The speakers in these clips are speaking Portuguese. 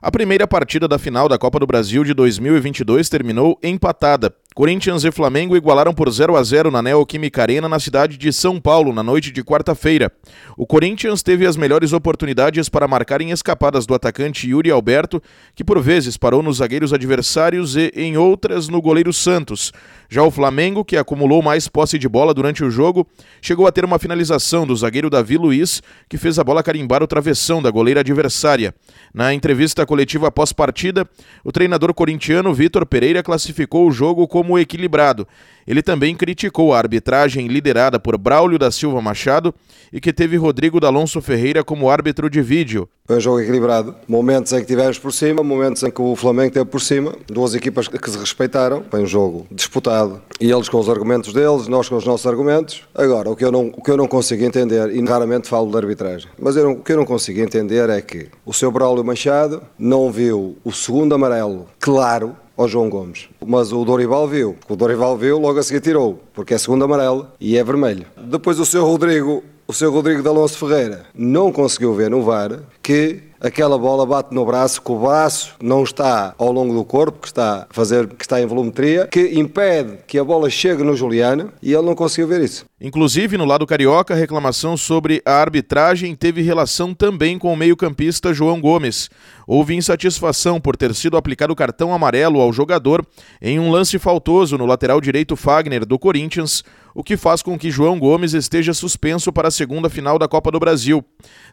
A primeira partida da final da Copa do Brasil de 2022 terminou empatada. Corinthians e Flamengo igualaram por 0 a 0 na Neoquímica Arena na cidade de São Paulo na noite de quarta-feira. O Corinthians teve as melhores oportunidades para marcar em escapadas do atacante Yuri Alberto, que por vezes parou nos zagueiros adversários e em outras no goleiro Santos. Já o Flamengo, que acumulou mais posse de bola durante o jogo, chegou a ter uma finalização do zagueiro Davi Luiz, que fez a bola carimbar o travessão da goleira adversária. Na entrevista coletiva após partida, o treinador corintiano Vitor Pereira classificou o jogo como equilibrado. Ele também criticou a arbitragem liderada por Braulio da Silva Machado e que teve Rodrigo D'Alonso Ferreira como árbitro de vídeo. Foi um jogo equilibrado. Momentos em que tivemos por cima, momentos em que o Flamengo teve por cima. Duas equipas que se respeitaram. Foi um jogo disputado. E eles com os argumentos deles, nós com os nossos argumentos. Agora, o que eu não, o que eu não consigo entender, e raramente falo de arbitragem, mas eu não, o que eu não consigo entender é que o seu Braulio Machado não viu o segundo amarelo claro ao João Gomes. Mas o Dorival viu. O Dorival viu, logo a seguir tirou, porque é segundo amarelo e é vermelho. Depois o seu Rodrigo, o seu Rodrigo de Alonso Ferreira não conseguiu ver no VAR que aquela bola bate no braço, que o braço não está ao longo do corpo, que está a fazer, que está em volumetria, que impede que a bola chegue no Juliano e ele não conseguiu ver isso. Inclusive, no lado carioca, a reclamação sobre a arbitragem teve relação também com o meio-campista João Gomes. Houve insatisfação por ter sido aplicado cartão amarelo ao jogador em um lance faltoso no lateral direito Fagner do Corinthians, o que faz com que João Gomes esteja suspenso para a segunda final da Copa do Brasil.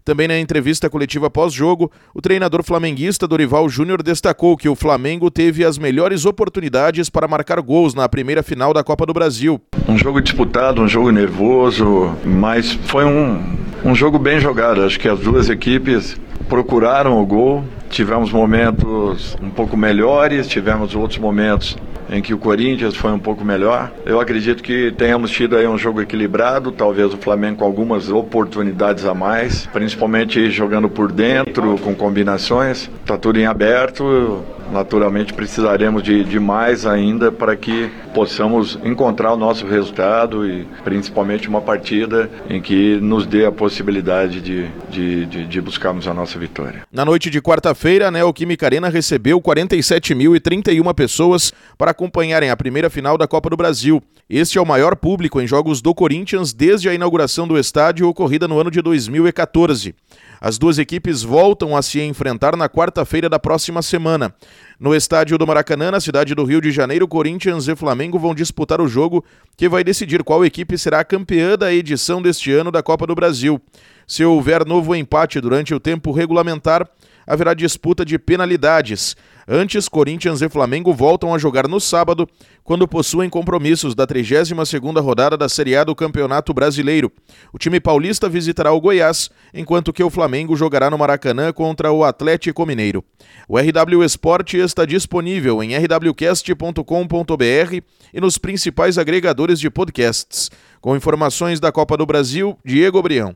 Também na entrevista coletiva pós-jogo, o treinador flamenguista Dorival Júnior destacou que o Flamengo teve as melhores oportunidades para marcar gols na primeira final da Copa do Brasil. Um jogo disputado, um jogo nervoso, mas foi um, um jogo bem jogado. Acho que as duas equipes procuraram o gol. Tivemos momentos um pouco melhores, tivemos outros momentos em que o Corinthians foi um pouco melhor. Eu acredito que tenhamos tido aí um jogo equilibrado, talvez o Flamengo com algumas oportunidades a mais, principalmente jogando por dentro, com combinações. Está tudo em aberto, naturalmente precisaremos de, de mais ainda para que possamos encontrar o nosso resultado e principalmente uma partida em que nos dê a possibilidade de, de, de, de buscarmos a nossa vitória. Na noite de quarta-feira, a Neoquímica Arena recebeu 47.031 pessoas para acompanharem a primeira final da Copa do Brasil. Este é o maior público em jogos do Corinthians desde a inauguração do estádio ocorrida no ano de 2014. As duas equipes voltam a se enfrentar na quarta-feira da próxima semana. No estádio do Maracanã, na cidade do Rio de Janeiro, Corinthians e Flamengo vão disputar o jogo que vai decidir qual equipe será a campeã da edição deste ano da Copa do Brasil. Se houver novo empate durante o tempo regulamentar, haverá disputa de penalidades. Antes, Corinthians e Flamengo voltam a jogar no sábado, quando possuem compromissos da 32ª rodada da Série A do Campeonato Brasileiro. O time paulista visitará o Goiás, enquanto que o Flamengo jogará no Maracanã contra o Atlético Mineiro. O RW Esporte está disponível em rwcast.com.br e nos principais agregadores de podcasts. Com informações da Copa do Brasil, Diego Brião.